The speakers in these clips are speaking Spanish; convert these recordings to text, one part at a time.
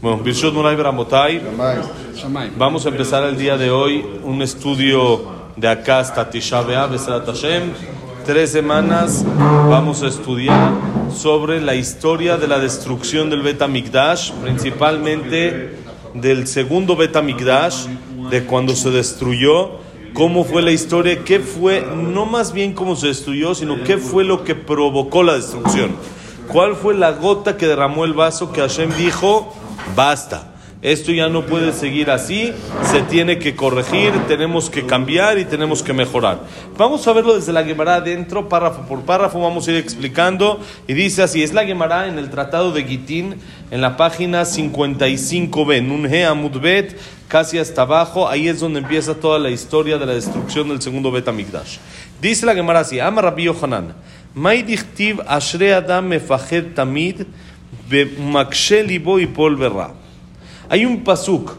Bueno, Birshot Murai Bramotay. Vamos a empezar el día de hoy un estudio de acá hasta Tisha Besrat Hashem. Tres semanas vamos a estudiar sobre la historia de la destrucción del Bet HaMikdash, principalmente del segundo Bet HaMikdash, de cuando se destruyó, cómo fue la historia, qué fue, no más bien cómo se destruyó, sino qué fue lo que provocó la destrucción. ¿Cuál fue la gota que derramó el vaso que Hashem dijo, basta? Esto ya no puede seguir así, se tiene que corregir, tenemos que cambiar y tenemos que mejorar. Vamos a verlo desde la Gemara adentro, párrafo por párrafo, vamos a ir explicando. Y dice así, es la Gemara en el Tratado de Gitín, en la página 55b, Nunhe Amudbet, casi hasta abajo, ahí es donde empieza toda la historia de la destrucción del segundo Bet Amigdash. Dice la Gemara así, Ama Rabbi Yohanan, Hay un pasuk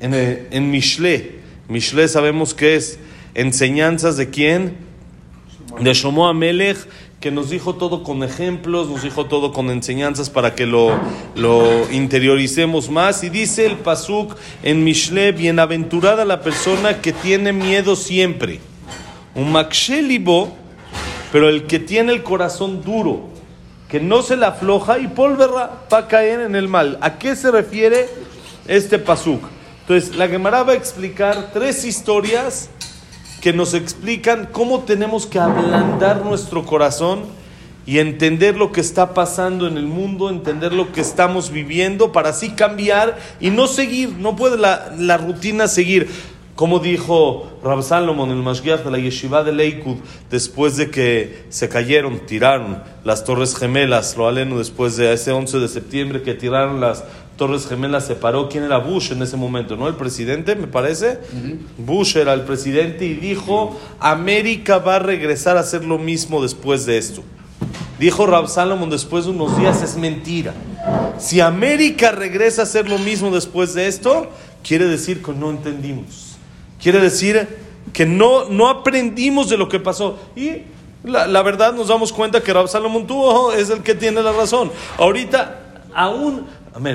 en, en Mishle. Mishle sabemos que es enseñanzas de quién? De Shlomo Amelech, que nos dijo todo con ejemplos, nos dijo todo con enseñanzas para que lo, lo interioricemos más. Y dice el pasuk en Mishle, bienaventurada la persona que tiene miedo siempre. Un libo, pero el que tiene el corazón duro, que no se la afloja y polverra va a caer en el mal. ¿A qué se refiere este pasuk? Entonces, la Gemara va a explicar tres historias que nos explican cómo tenemos que ablandar nuestro corazón y entender lo que está pasando en el mundo, entender lo que estamos viviendo para así cambiar y no seguir, no puede la rutina seguir. Como dijo Rab Salomon, el Mashgiach de la Yeshiva de Leikud, después de que se cayeron, tiraron las Torres Gemelas, lo aleno después de ese 11 de septiembre que tiraron las Torres Gemelas, se paró. ¿Quién era Bush en ese momento? ¿No? El presidente, me parece. Bush era el presidente y dijo: América va a regresar a hacer lo mismo después de esto. Dijo Rab Salomon después de unos días: es mentira. Si América regresa a hacer lo mismo después de esto, quiere decir que no entendimos. Quiere decir que no, no aprendimos de lo que pasó. Y la, la verdad nos damos cuenta que Rab Salomón tuvo, es el que tiene la razón. Ahorita, aún,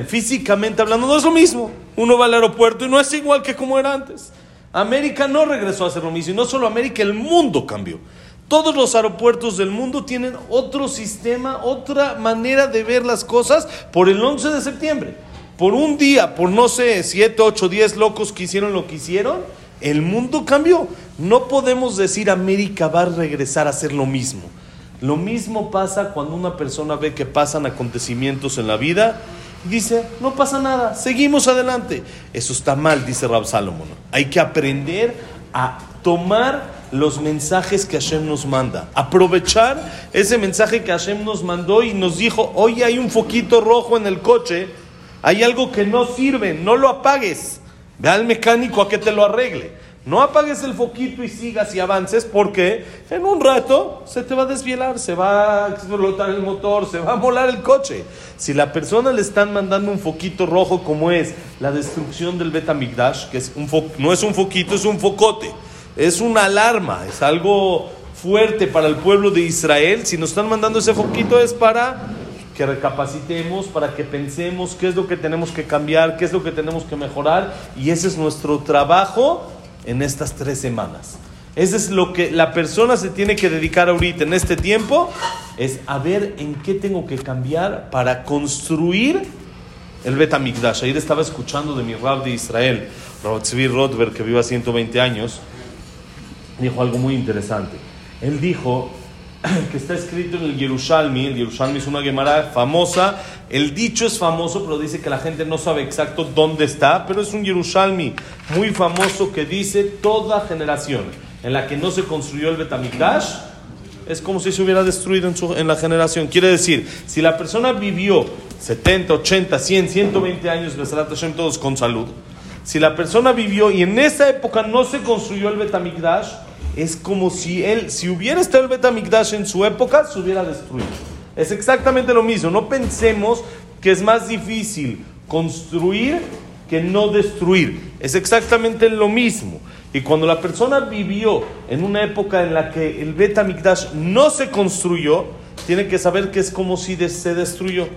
físicamente hablando, no es lo mismo. Uno va al aeropuerto y no es igual que como era antes. América no regresó a hacer lo mismo. Y no solo América, el mundo cambió. Todos los aeropuertos del mundo tienen otro sistema, otra manera de ver las cosas por el 11 de septiembre. Por un día, por no sé, 7, 8, 10 locos que hicieron lo que hicieron, el mundo cambió. No podemos decir América va a regresar a ser lo mismo. Lo mismo pasa cuando una persona ve que pasan acontecimientos en la vida y dice, no pasa nada, seguimos adelante. Eso está mal, dice Rab Salomón. Hay que aprender a tomar los mensajes que Hashem nos manda. Aprovechar ese mensaje que Hashem nos mandó y nos dijo, oye, hay un foquito rojo en el coche, hay algo que no sirve, no lo apagues. Ve al mecánico a que te lo arregle. No apagues el foquito y sigas y avances porque en un rato se te va a desvielar, se va a explotar el motor, se va a molar el coche. Si la persona le están mandando un foquito rojo como es la destrucción del Betamigdash, que es un no es un foquito, es un focote, es una alarma, es algo fuerte para el pueblo de Israel. Si nos están mandando ese foquito es para que recapacitemos, para que pensemos qué es lo que tenemos que cambiar, qué es lo que tenemos que mejorar. Y ese es nuestro trabajo en estas tres semanas. Ese es lo que la persona se tiene que dedicar ahorita en este tiempo, es a ver en qué tengo que cambiar para construir el Betamigdash. Ayer estaba escuchando de mi rab de Israel, Tzvi Rothberg, que vive a 120 años, dijo algo muy interesante. Él dijo que está escrito en el Yerushalmi. El Yerushalmi es una Gemara famosa. El dicho es famoso, pero dice que la gente no sabe exacto dónde está. Pero es un Yerushalmi muy famoso que dice toda generación en la que no se construyó el Betamikdash es como si se hubiera destruido en, su, en la generación. Quiere decir, si la persona vivió 70, 80, 100, 120 años, todos con salud. Si la persona vivió y en esa época no se construyó el Betamikdash, es como si él, si hubiera estado el Betamikdash en su época, se hubiera destruido. Es exactamente lo mismo. No pensemos que es más difícil construir que no destruir. Es exactamente lo mismo. Y cuando la persona vivió en una época en la que el Betamikdash no se construyó, tiene que saber que es como si se destruyó.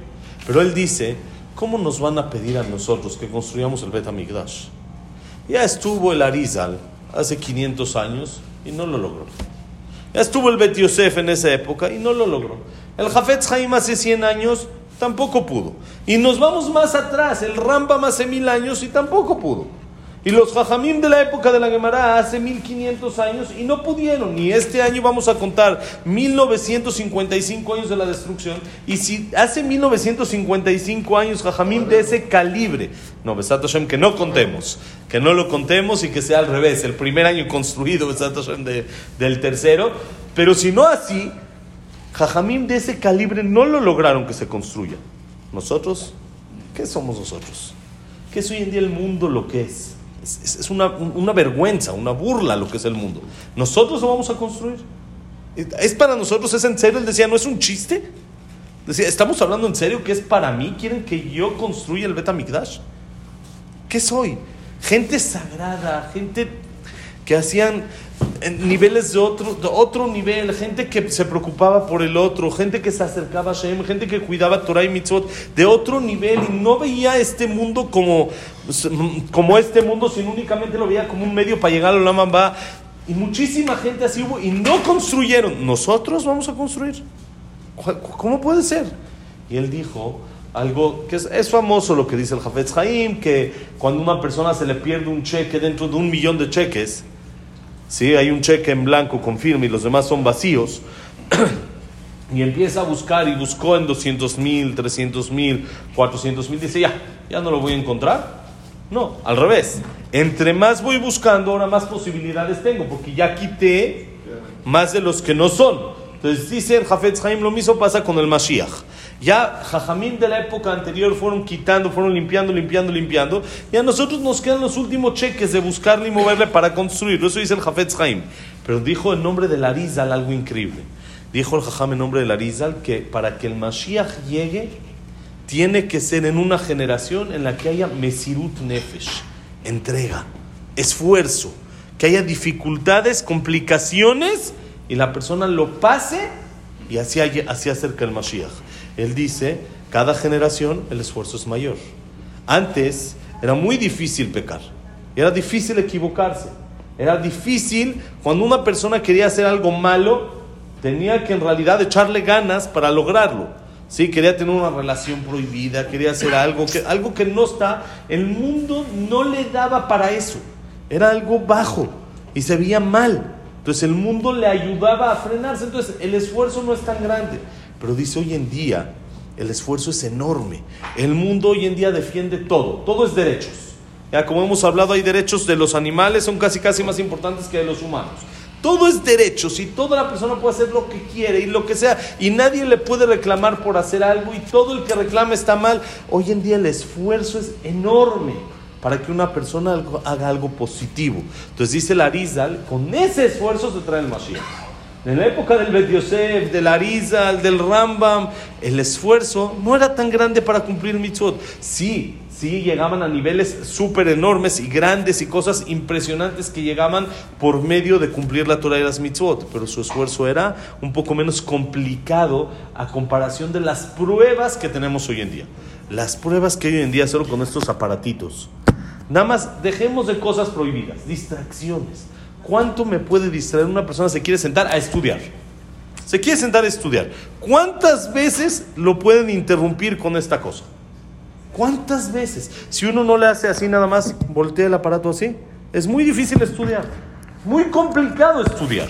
Pero él dice, ¿cómo nos van a pedir a nosotros que construyamos el Bet HaMikdash? Ya estuvo el Arizal hace 500 años y no lo logró. Ya estuvo el Bet Yosef en esa época y no lo logró. El Jafetz Haim hace 100 años tampoco pudo. Y nos vamos más atrás, el Rambam hace mil años y tampoco pudo. Y los Jajamim de la época de la Gemara hace 1500 años y no pudieron. Y este año vamos a contar 1955 años de la destrucción. Y si hace 1955 años Jajamim de ese calibre, no, Besat Hashem, que no contemos, que no lo contemos y que sea al revés, el primer año construido, Besat Hashem, del tercero. Pero si no así, Jajamim de ese calibre no lo lograron que se construya. Nosotros, ¿qué somos nosotros? ¿Qué es hoy en día el mundo lo que es? Es, una, una, vergüenza, una burla lo que es el mundo. Nosotros lo vamos a construir. ¿Es para nosotros? ¿Es en serio? Él decía, ¿no es un chiste? Decía, ¿estamos hablando en serio que es para mí? ¿Quieren que yo construya el Betamikdash? ¿Qué soy? Gente sagrada, gente que hacían niveles de otro, de otro nivel, gente que se preocupaba por el otro, gente que se acercaba a Shem, gente que cuidaba Torah y Mitzvot de otro nivel y no veía este mundo como, como este mundo, sino únicamente lo veía como un medio para llegar a la Mamba. Y muchísima gente así hubo y no construyeron. Nosotros vamos a construir. ¿Cómo puede ser? Y él dijo algo que es, famoso lo que dice el Jafetz Haim, que cuando una persona se le pierde un cheque dentro de un millón de cheques, ¿sí? hay un cheque en blanco con firma y los demás son vacíos, y empieza a buscar y buscó en 200 mil, 300 mil, 400 mil, dice ya, ya no lo voy a encontrar. No, al revés. Entre más voy buscando, ahora más posibilidades tengo, porque ya quité más de los que no son. Entonces dice el Jafetz Haim, lo mismo pasa con el Mashiach. Ya Jajamín de la época anterior fueron quitando, fueron limpiando, limpiando, limpiando. Y a nosotros nos quedan los últimos cheques de buscarle y moverle para construirlo. Eso dice el Jafetz Haim. Pero dijo en nombre de Arizal algo increíble. Dijo el Jajam en nombre de Arizal que para que el Mashiach llegue, tiene que ser en una generación en la que haya Mesirut Nefesh, entrega, esfuerzo, que haya dificultades, complicaciones y la persona lo pase y así, así acerca el Mashiach. Él dice, cada generación el esfuerzo es mayor. Antes era muy difícil pecar, era difícil equivocarse, era difícil cuando una persona quería hacer algo malo, tenía que en realidad echarle ganas para lograrlo. Sí, quería tener una relación prohibida, quería hacer algo que, algo que no está, el mundo no le daba para eso, era algo bajo y se veía mal. Entonces el mundo le ayudaba a frenarse, entonces el esfuerzo no es tan grande. Pero dice hoy en día, el esfuerzo es enorme. El mundo hoy en día defiende todo, todo es derechos. Ya como hemos hablado, hay derechos de los animales, son casi casi más importantes que de los humanos. Todo es derechos y toda la persona puede hacer lo que quiere y lo que sea y nadie le puede reclamar por hacer algo y todo el que reclama está mal. Hoy en día el esfuerzo es enorme para que una persona haga algo positivo. Entonces dice la Arizal, con ese esfuerzo se trae el Mashiach. En la época del Bet Yosef, del Arizal, del Rambam, el esfuerzo no era tan grande para cumplir mitzvot. Sí, sí llegaban a niveles súper enormes y grandes y cosas impresionantes que llegaban por medio de cumplir la Torah y las mitzvot, pero su esfuerzo era un poco menos complicado a comparación de las pruebas que tenemos hoy en día. Las pruebas que hoy en día solo con estos aparatitos. Nada más dejemos de cosas prohibidas, distracciones. ¿Cuánto me puede distraer una persona se quiere sentar a estudiar? Se quiere sentar a estudiar. ¿Cuántas veces lo pueden interrumpir con esta cosa? ¿Cuántas veces? Si uno no le hace así nada más, voltea el aparato así, es muy difícil estudiar. Muy complicado estudiar.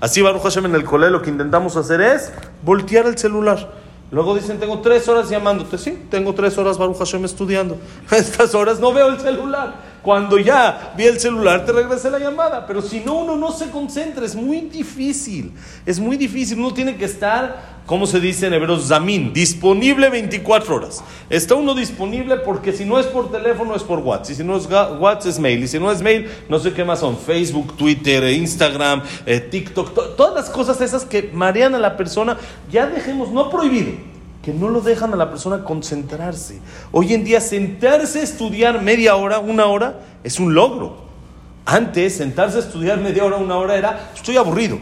Así Baruch Hashem en el colegio lo que intentamos hacer es voltear el celular. Luego dicen, tengo tres horas llamándote. Sí, tengo tres horas Baruch Hashem estudiando. Estas horas no veo el celular. Cuando ya vi el celular, te regresé la llamada. Pero si no, uno no se concentra. Es muy difícil. Es muy difícil. Uno tiene que estar, como se dice en hebreo, zamin, disponible 24 horas. Está uno disponible porque si no es por teléfono, es por WhatsApp. Y si no es WhatsApp, es mail. Y si no es mail, no sé qué más son. Facebook, Twitter, Instagram, eh, TikTok. todas las cosas esas que marean a la persona. Ya dejemos, no prohibido que no lo dejan a la persona concentrarse. Hoy en día sentarse a estudiar media hora, una hora, es un logro. Antes, sentarse a estudiar media hora, una hora era, estoy aburrido.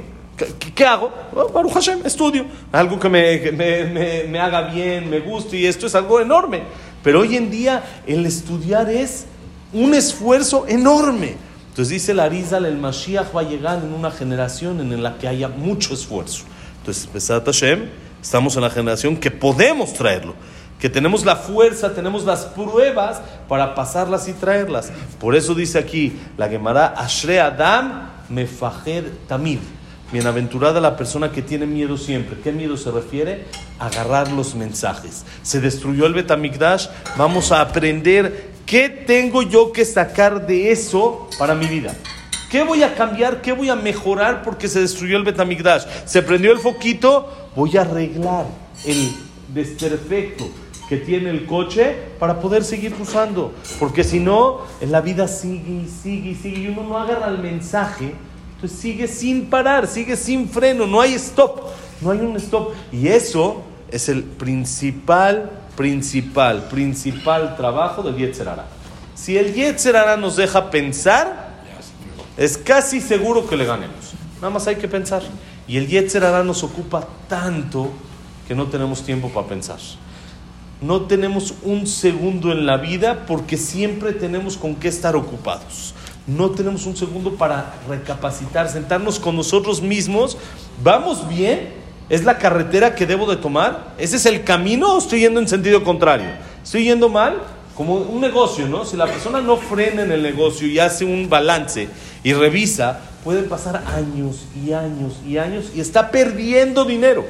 ¿Qué, hago? Oh, Baruch Hashem, estudio. Algo que, me, me, me, haga bien, me guste y esto es algo enorme. Pero hoy en día el estudiar es un esfuerzo enorme. Entonces dice la Arizal, el Mashiach va a llegar en una generación en la que haya mucho esfuerzo. Entonces, Pesat Hashem, estamos en la generación que podemos traerlo, que tenemos la fuerza, tenemos las pruebas para pasarlas y traerlas. Por eso dice aquí la Gemara, Ashre Adam mefajer tamid. Bienaventurada la persona que tiene miedo siempre. ¿Qué miedo se refiere? Agarrar los mensajes. Se destruyó el Betamigdash. Vamos a aprender qué tengo yo que sacar de eso para mi vida. ¿Qué voy a cambiar? ¿Qué voy a mejorar porque se destruyó el Betamigdash? Se prendió el foquito. Voy a arreglar el desperfecto que tiene el coche para poder seguir usando. Porque si no, en la vida sigue y sigue y sigue y uno no agarra el mensaje entonces sigue sin parar, sigue sin freno, no hay stop, no hay un stop. Y eso es el principal, principal, principal trabajo del Yetzerara. Si el Yetzerara nos deja pensar, es casi seguro que le ganemos. Nada más hay que pensar. Y el Yetzerara nos ocupa tanto que no tenemos tiempo para pensar. No tenemos un segundo en la vida porque siempre tenemos con qué estar ocupados no tenemos un segundo para recapacitar, sentarnos con nosotros mismos. ¿Vamos bien? ¿Es la carretera que debo de tomar? ¿Ese es el camino o estoy yendo en sentido contrario? ¿Estoy yendo mal? Como un negocio, ¿no? Si la persona no frena en el negocio y hace un balance y revisa, puede pasar años y años y años y está perdiendo dinero.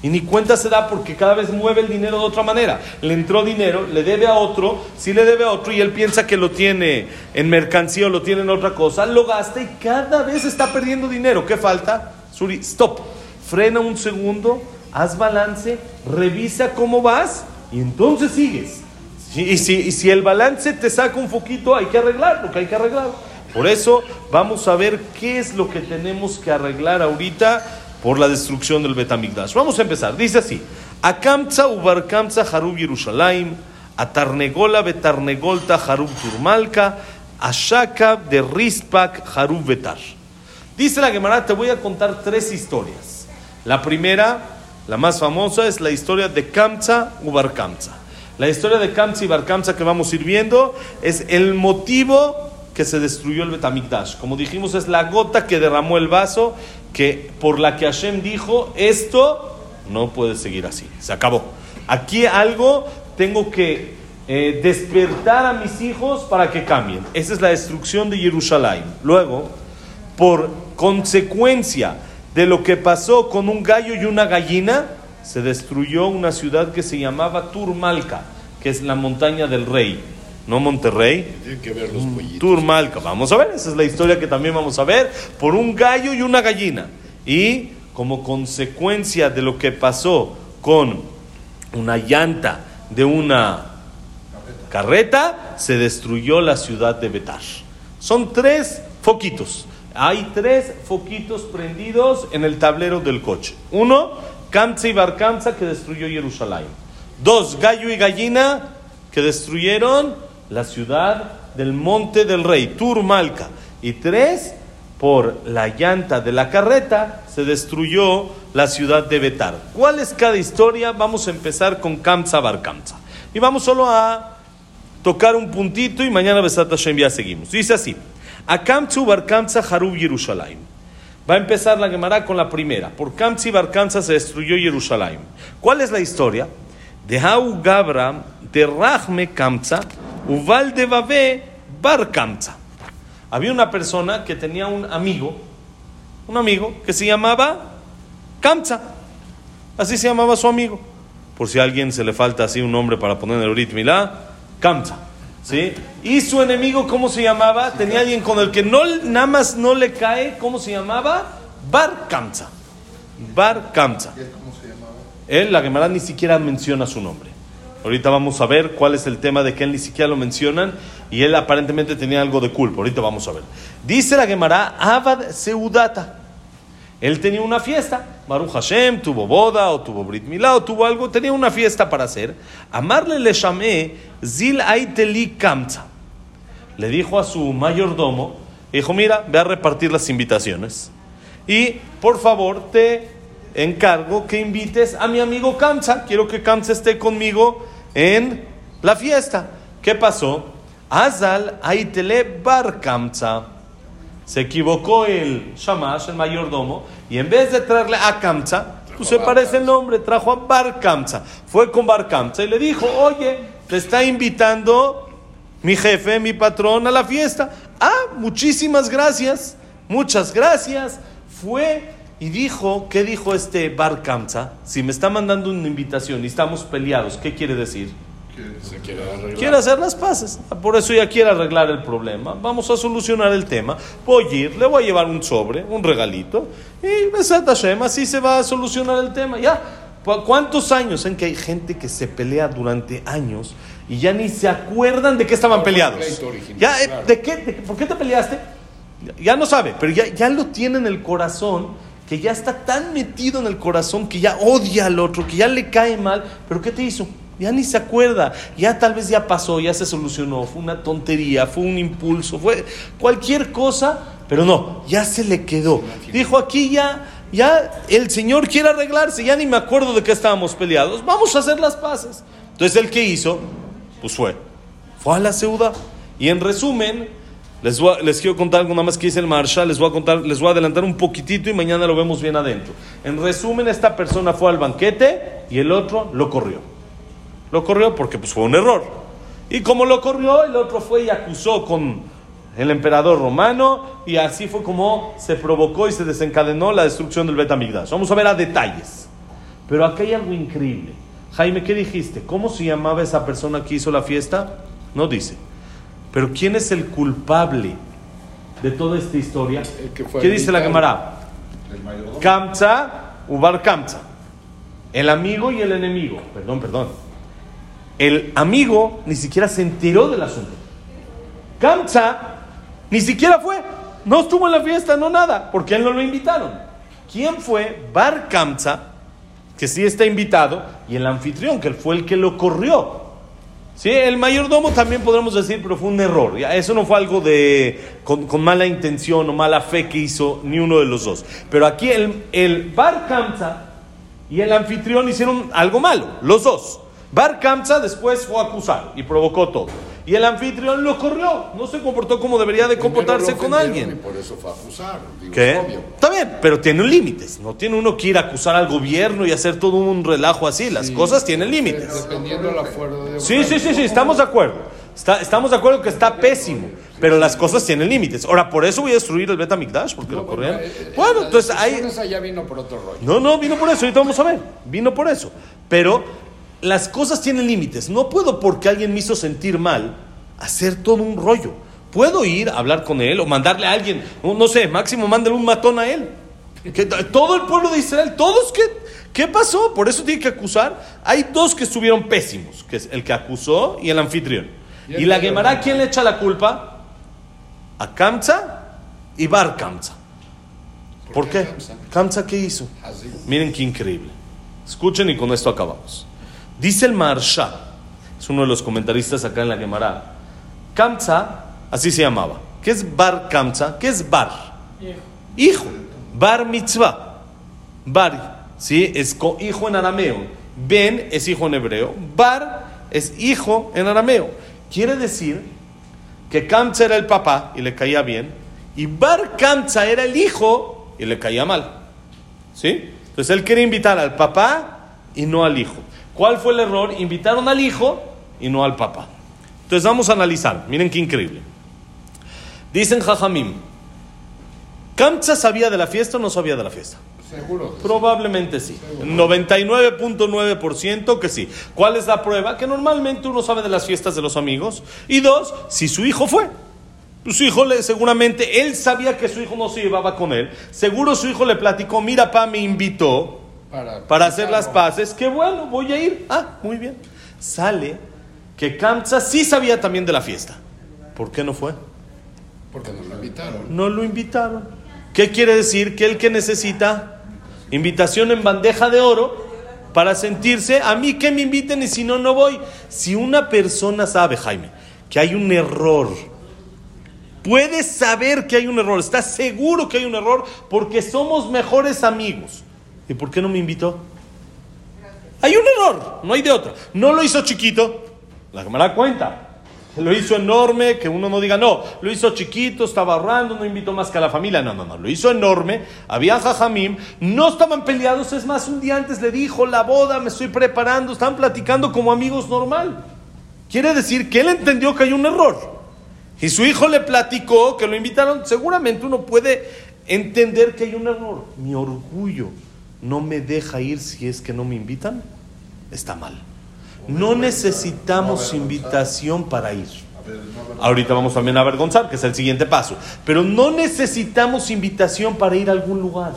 Y ni cuenta se da porque cada vez mueve el dinero de otra manera. Le entró dinero, le debe a otro, si le debe a otro y él piensa que lo tiene en mercancía o lo tiene en otra cosa, lo gasta y cada vez está perdiendo dinero. ¿Qué falta? Suri, stop. Frena un segundo, haz balance, revisa cómo vas y entonces sigues. Y si, el balance te saca un poquito, hay que arreglar lo que hay que arreglar. Por eso vamos a ver qué es lo que tenemos que arreglar ahorita por la destrucción del Betamigdash. Vamos a empezar. Dice así: Akamtza ubarkamtza harub Yerushalayim, atarnegola betarnegolta harub turmalka, ashaka de rispak harub betar. Dice la Gemara, te voy a contar tres historias. La primera, la más famosa, es la historia de Kamtza ubarkamtza. La historia de Kamtza y Barkamtza que vamos a ir viendo es el motivo que se destruyó el Betamigdash. Como dijimos, es la gota que derramó el vaso que por la que Hashem dijo, esto no puede seguir así, se acabó. Aquí algo tengo que eh, despertar a mis hijos para que cambien. Esa es la destrucción de Jerusalén. Luego, por consecuencia de lo que pasó con un gallo y una gallina, se destruyó una ciudad que se llamaba Turmalca, que es la montaña del rey no Monterrey. Tienen que ver los mm, pollitos. Turmalca. Vamos a ver, esa es la historia que también vamos a ver. Por un gallo y una gallina. Y como consecuencia de lo que pasó con una llanta de una carreta, se destruyó la ciudad de Betar. Son tres foquitos. Hay tres foquitos prendidos en el tablero del coche. Uno, Kamsa y Barkamsa que destruyó Jerusalén. Dos, gallo y gallina que destruyeron la ciudad del monte del rey, Turmalca. Y tres, por la llanta de la carreta se destruyó la ciudad de Betar. ¿Cuál es cada historia? Vamos a empezar con Kamsa Bar Kamsa. Y vamos solo a tocar un puntito y mañana Besat Hashem ya seguimos. Dice así: Akamtsu Bar Kamsa Harub Yerushalayim. Va a empezar la Gemara con la primera. Por Kamsi Bar Kamsa se destruyó Jerusalén. ¿Cuál es la historia? De Hau Gabra de Rahme Kamsa Uval de Babé Bar Kamza. Había una persona que tenía un amigo, un amigo que se llamaba Kamza. Así se llamaba su amigo. Por si a alguien se le falta así un nombre para poner el Urit Milá, Kamza. ¿Sí? Y su enemigo, ¿cómo se llamaba? Tenía alguien con el que no, nada más no le cae, ¿cómo se llamaba? Bar Kamza. Bar Kamza. ¿Cómo se llamaba? Él, la Gemara, ni siquiera menciona su nombre. Ahorita vamos a ver cuál es el tema de que él ni siquiera lo mencionan y él aparentemente tenía algo de culpa. Ahorita vamos a ver. Dice la Gemara, Abad Seudata. Él tenía una fiesta. Baruch Hashem tuvo boda o tuvo Brit Milá o tuvo algo. Tenía una fiesta para hacer. Amarle le llamé Zil Aiteli Kamza. Le dijo a su mayordomo, dijo, mira, ve a repartir las invitaciones. Y por favor te encargo que invites a mi amigo Kamsa. Quiero que Kamsa esté conmigo en la fiesta. ¿Qué pasó? Azal Aitele Bar Kamza. Se equivocó el Shamash, el mayordomo, y en vez de traerle a Kamza, pues se parece el nombre, trajo a Bar Kamza. Fue con Bar Kamza y le dijo, oye, te está invitando mi jefe, mi patrón a la fiesta. Ah, muchísimas gracias, muchas gracias. Fue y dijo, ¿qué dijo este Bar Kamza? Si me está mandando una invitación y estamos peleados, ¿qué quiere decir? quiere, hacer las paces. Por eso ya quiere arreglar el problema. Vamos a solucionar el tema. Voy a ir, le voy a llevar un sobre, un regalito. Y Besat Hashem, así se va a solucionar el tema. Ya, ¿cuántos años en que hay gente que se pelea durante años y ya ni se acuerdan de qué estaban peleados? Ya, eh, ¿de qué, ¿Por qué te peleaste? Ya no sabe, pero ya, ya lo tiene en el corazón que ya está tan metido en el corazón que ya odia al otro, que ya le cae mal, pero ¿qué te hizo? ya ni se acuerda, ya tal vez ya pasó, ya se solucionó, fue una tontería, fue un impulso, fue cualquier cosa, pero no, ya se le quedó. Dijo aquí ya, ya el Señor quiere arreglarse, ya ni me acuerdo de qué estábamos peleados, vamos a hacer las paces. Entonces el que hizo, pues fue, fue a la ciudad. Y en resumen, les, les quiero contar algo nada más que dice el Marshall, les voy a contar, les voy a adelantar un poquitito y mañana lo vemos bien adentro. En resumen, esta persona fue al banquete y el otro lo corrió. Lo corrió porque pues, fue un error. Y como lo corrió, el otro fue y acusó con el emperador romano y así fue como se provocó y se desencadenó la destrucción del Betamigdash. Vamos a ver a detalles. Pero aquí hay algo increíble. Jaime, ¿qué dijiste? ¿Cómo se llamaba esa persona que hizo la fiesta? No dice. Pero ¿quién es el culpable de toda esta historia? ¿Qué dice la Gemara? Kamza, Ubar Kamza. El amigo y el enemigo. Perdón, perdón el amigo ni siquiera se enteró del asunto. Kamsa ni siquiera fue, no estuvo en la fiesta, no nada, porque él no lo invitaron. ¿Quién fue? Bar Kamsa, que sí está invitado, y el anfitrión, que fue el que lo corrió. Sí, el mayordomo también podemos decir, pero fue un error. Eso no fue algo de con, mala intención o mala fe que hizo ni uno de los dos. Pero aquí el, el Bar Kamsa y el anfitrión hicieron algo malo, los dos. Bar Kamsa después fue a acusar y provocó todo. Y el anfitrión lo corrió, no se comportó como debería de comportarse con alguien. por eso fue a acusar. ¿Qué? Está bien, pero tiene límites. No tiene uno que ir a acusar al gobierno y hacer todo un relajo así. Las cosas tienen límites. Dependiendo la fuerza de Sí, sí, sí, sí, estamos de acuerdo. estamos de acuerdo que está pésimo, pero las cosas tienen límites. Ahora, por eso voy a destruir el Beta Mikdash, porque lo corrieron. Eh, eh, bueno, entonces ahí. vino por otro rollo. No, no, vino por eso, ahorita vamos a ver. Vino por eso. Pero las cosas tienen límites. No puedo porque alguien me hizo sentir mal hacer todo un rollo. Puedo ir a hablar con él o mandarle a alguien, no, sé, máximo mándale un matón a él. Que, todo el pueblo de Israel, todos que, ¿qué pasó? Por eso tiene que acusar. Hay dos que estuvieron pésimos, que es el que acusó y el anfitrión. Y, la Gemara, ¿quién le echa la culpa? A Kamza y Bar Kamza. ¿Por, qué? Kamza, ¿qué hizo? Miren qué increíble. Escuchen y con esto acabamos. Dice el Marsha, es uno de los comentaristas acá en la Gemara, Kamza, así se llamaba. ¿Qué es Bar Kamza? ¿Qué es Bar? Hijo. Bar Mitzvah. Bar, ¿sí? Es hijo en arameo. Ben es hijo en hebreo. Bar es hijo en arameo. Quiere decir que Kamza era el papá y le caía bien. Y Bar Kamza era el hijo y le caía mal. ¿Sí? Entonces él quería invitar al papá y no al hijo. ¿Cuál fue el error? Invitaron al hijo y no al papá. Entonces vamos a analizar. Miren qué increíble. Dicen Jajamim, ¿Kamcha sabía de la fiesta o no sabía de la fiesta? Seguro. Probablemente sí. 99.9% que sí. ¿Cuál es la prueba? Que normalmente uno sabe de las fiestas de los amigos. Y dos, si su hijo fue. Su hijo le, seguramente, él sabía que su hijo no se llevaba con él. Seguro su hijo le platicó, mira, pa, me invitó para, hacer las paces. Qué bueno, voy a ir. Ah, muy bien. Sale que Kamsa sí sabía también de la fiesta. ¿Por qué no fue? Porque no lo invitaron. No lo invitaron. ¿Qué quiere decir? Que el que necesita invitación en bandeja de oro para sentirse, a mí que me inviten y si no, no voy. Si una persona sabe, Jaime, que hay un error, puede saber que hay un error, está seguro que hay un error porque somos mejores amigos. ¿Y por qué no me invitó? Hay un error, no hay de otra. No lo hizo chiquito, La Gemara cuenta. Lo hizo enorme, que uno no diga, no, lo hizo chiquito, estaba ahorrando, no invitó más que a la familia. No, no, no, lo hizo enorme. Había jajamim, no estaban peleados. Es más, un día antes le dijo, la boda, me estoy preparando, estaban platicando como amigos normal. Quiere decir que él entendió que hay un error. Y su hijo le platicó que lo invitaron. Seguramente uno puede entender que hay un error. Mi orgullo no me deja ir si es que no me invitan. Está mal. No necesitamos invitación para ir. Ahorita vamos también a avergonzar, que es el siguiente paso. Pero no necesitamos invitación para ir a algún lugar.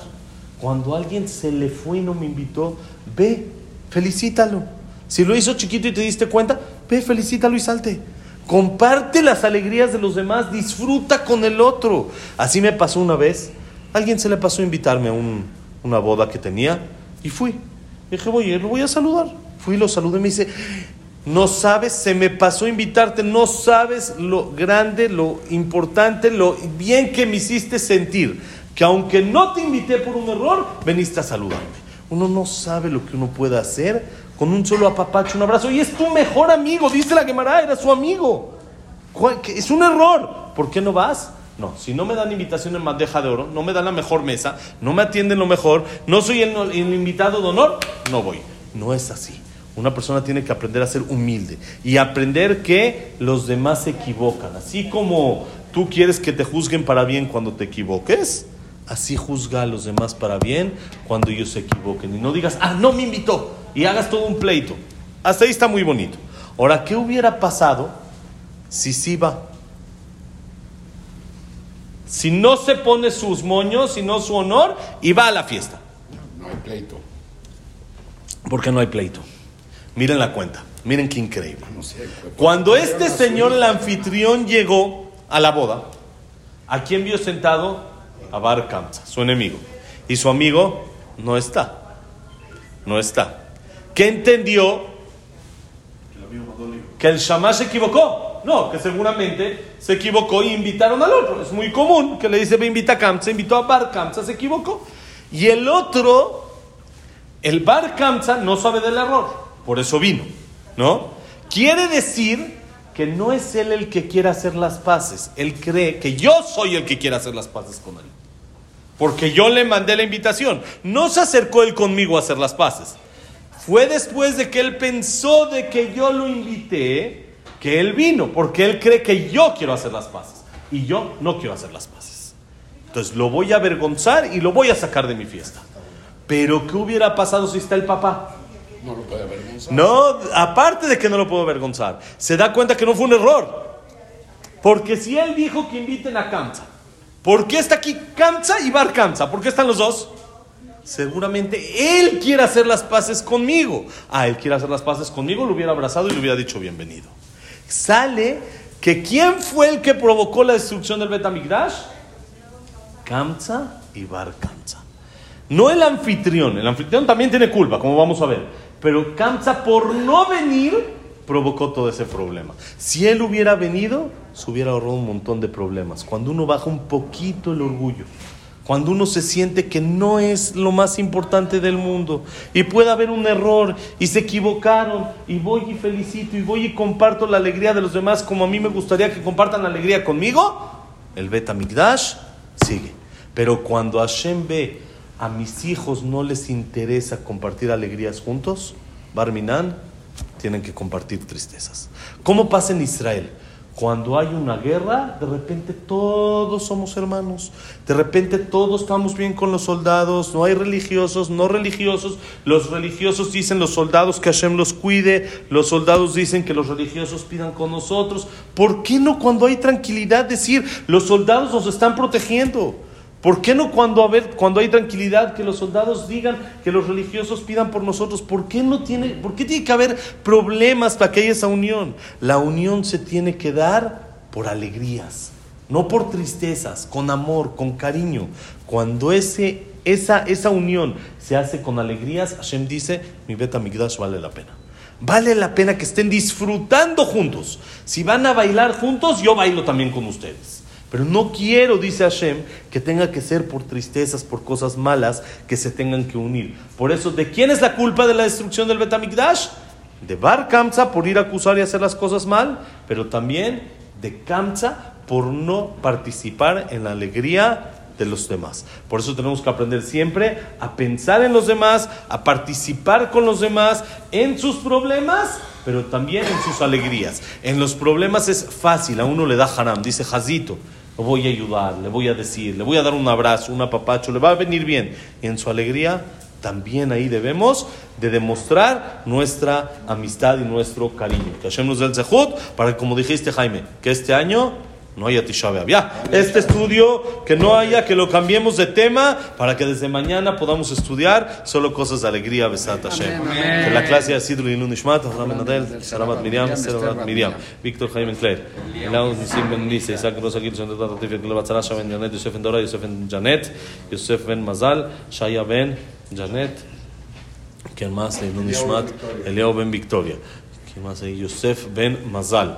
Cuando alguien se le fue y no me invitó, ve, felicítalo. Si lo hizo chiquito y te diste cuenta, ve, felicítalo y salte. Comparte las alegrías de los demás, disfruta con el otro. Así me pasó una vez. Alguien se le pasó a invitarme a una boda que tenía y fui. Dije, voy, lo voy a saludar. Fui lo saludé me dice, no sabes, se me pasó invitarte, no sabes lo grande, lo importante, lo bien que me hiciste sentir. Que aunque no te invité por un error, veniste a saludarme. Uno no sabe lo que uno puede hacer con un solo apapacho, un abrazo. Y es tu mejor amigo, dice la Gemara, era su amigo. Es un error. ¿Por qué no vas? No, si no me dan invitación en bandeja de oro, no me dan la mejor mesa, no me atienden lo mejor, no soy el, invitado de honor, no voy. No es así. Una persona tiene que aprender a ser humilde y aprender que los demás se equivocan. Así como tú quieres que te juzguen para bien cuando te equivoques, así juzga a los demás para bien cuando ellos se equivoquen. Y no digas, ah, no me invitó, y hagas todo un pleito. Hasta ahí está muy bonito. Ahora, ¿qué hubiera pasado si sí va? Si no se pone sus moños, sino su honor, y va a la fiesta. No hay pleito. ¿Por qué no hay pleito? Miren la cuenta, miren qué increíble. Cuando este señor, el anfitrión, llegó a la boda, ¿a quién vio sentado? A Bar Kamsa, su enemigo. Y su amigo no está. No está. ¿Qué entendió? Que el Shamash se equivocó. No, que seguramente se equivocó y invitaron al otro. Es muy común que le dice, me invita a Kamsa, invitó a Bar Kamsa, se equivocó. Y el otro, el Bar Kamsa, no sabe del error por eso vino, ¿no? Quiere decir que no es él el que quiere hacer las paces, él cree que yo soy el que quiere hacer las paces con él. Porque yo le mandé la invitación. No se acercó él conmigo a hacer las paces. Fue después de que él pensó de que yo lo invité, que él vino, porque él cree que yo quiero hacer las paces. Y yo no quiero hacer las paces. Entonces lo voy a avergonzar y lo voy a sacar de mi fiesta. Pero ¿qué hubiera pasado si está el papá? No lo puede avergonzar. No, aparte de que no lo puedo avergonzar, se da cuenta que no fue un error. Porque si él dijo que inviten a Kamsa, ¿por qué está aquí Kamsa y Bar Kamsa? ¿Por qué están los dos? Seguramente él quiere hacer las paces conmigo. Ah, él quiere hacer las paces conmigo, lo hubiera abrazado y le hubiera dicho bienvenido. Sale que quién fue el que provocó la destrucción del Betamigdash? Kamsa y Bar Kamsa. No el anfitrión, el anfitrión también tiene culpa, como vamos a ver. Pero Kamsa, por no venir, provocó todo ese problema. Si él hubiera venido, se hubiera ahorrado un montón de problemas. Cuando uno baja un poquito el orgullo, cuando uno se siente que no es lo más importante del mundo y puede haber un error y se equivocaron y voy y felicito y voy y comparto la alegría de los demás como a mí me gustaría que compartan la alegría conmigo, el Beta Migdash sigue. Pero cuando Hashem ve a mis hijos no les interesa compartir alegrías juntos, Barminan, tienen que compartir tristezas. ¿Cómo pasa en Israel? Cuando hay una guerra, de repente todos somos hermanos, de repente todos estamos bien con los soldados, no hay religiosos, no religiosos, los religiosos dicen los soldados que Hashem los cuide, los soldados dicen que los religiosos pidan con nosotros. ¿Por qué no cuando hay tranquilidad decir los soldados nos están protegiendo? ¿Por qué no cuando, cuando hay tranquilidad que los soldados digan que los religiosos pidan por nosotros? ¿Por qué, no tiene, ¿Por qué tiene que haber problemas para que haya esa unión? La unión se tiene que dar por alegrías, no por tristezas, con amor, con cariño. Cuando ese, esa, esa unión se hace con alegrías, Hashem dice, mi beta migdash vale la pena. Vale la pena que estén disfrutando juntos. Si van a bailar juntos, yo bailo también con ustedes. Pero no quiero, dice Hashem, que tenga que ser por tristezas, por cosas malas, que se tengan que unir. Por eso, ¿de quién es la culpa de la destrucción del Betamikdash? de Bar Kamsa por ir a acusar y hacer las cosas mal, pero también de Kamsa por no participar en la alegría de los demás. Por eso tenemos que aprender siempre a pensar en los demás, a participar con los demás en sus problemas, pero también en sus alegrías. En los problemas es fácil, a uno le da haram, dice Jazito, lo voy a ayudar, le voy a decir, le voy a dar un abrazo, un apapacho, le va a venir bien. en su alegría, también ahí debemos de demostrar nuestra amistad y nuestro cariño. Que Hashem nos dé para como dijiste Jaime, que este año no haya Tisha. Ya, este estudio, que no haya, que lo cambiemos de tema para que desde mañana podamos estudiar solo cosas de alegría, Besat Hashem. Que la clase ha sido Lilun Nishmat, Abraham Nadel, Saramat Miriam, Saramat Miriam, Víctor Jaime Claire, Elau Nisim Ben Lise, Isaac Rosa Gil, Son Tata Tifia, Ben Janet, Yosef Ben Dora, Yosef Ben Janet, Yosef Ben Mazal, Shaya Ben Janet, ¿quién más? Nishmat, Eliao Ben Victoria. ¿Quién más? Yosef Ben Mazal.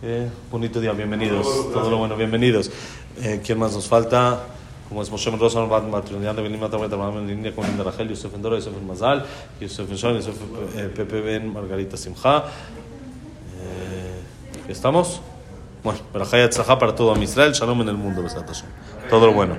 Eh, bonito día, bienvenidos. Todo lo bueno, bienvenidos. Eh, ¿Quién más nos falta? Como es Moshe Rosa, Matrimonial de Benim Matamet, en línea con Linda Rachel, Yosef Endora, Yosef Mazal, Yosef Shon, Yosef eh, Pepe Ben, Margarita Simcha. Eh, ¿Estamos? Bueno, pero para todo Israel, Shalom en el mundo, Todo lo bueno.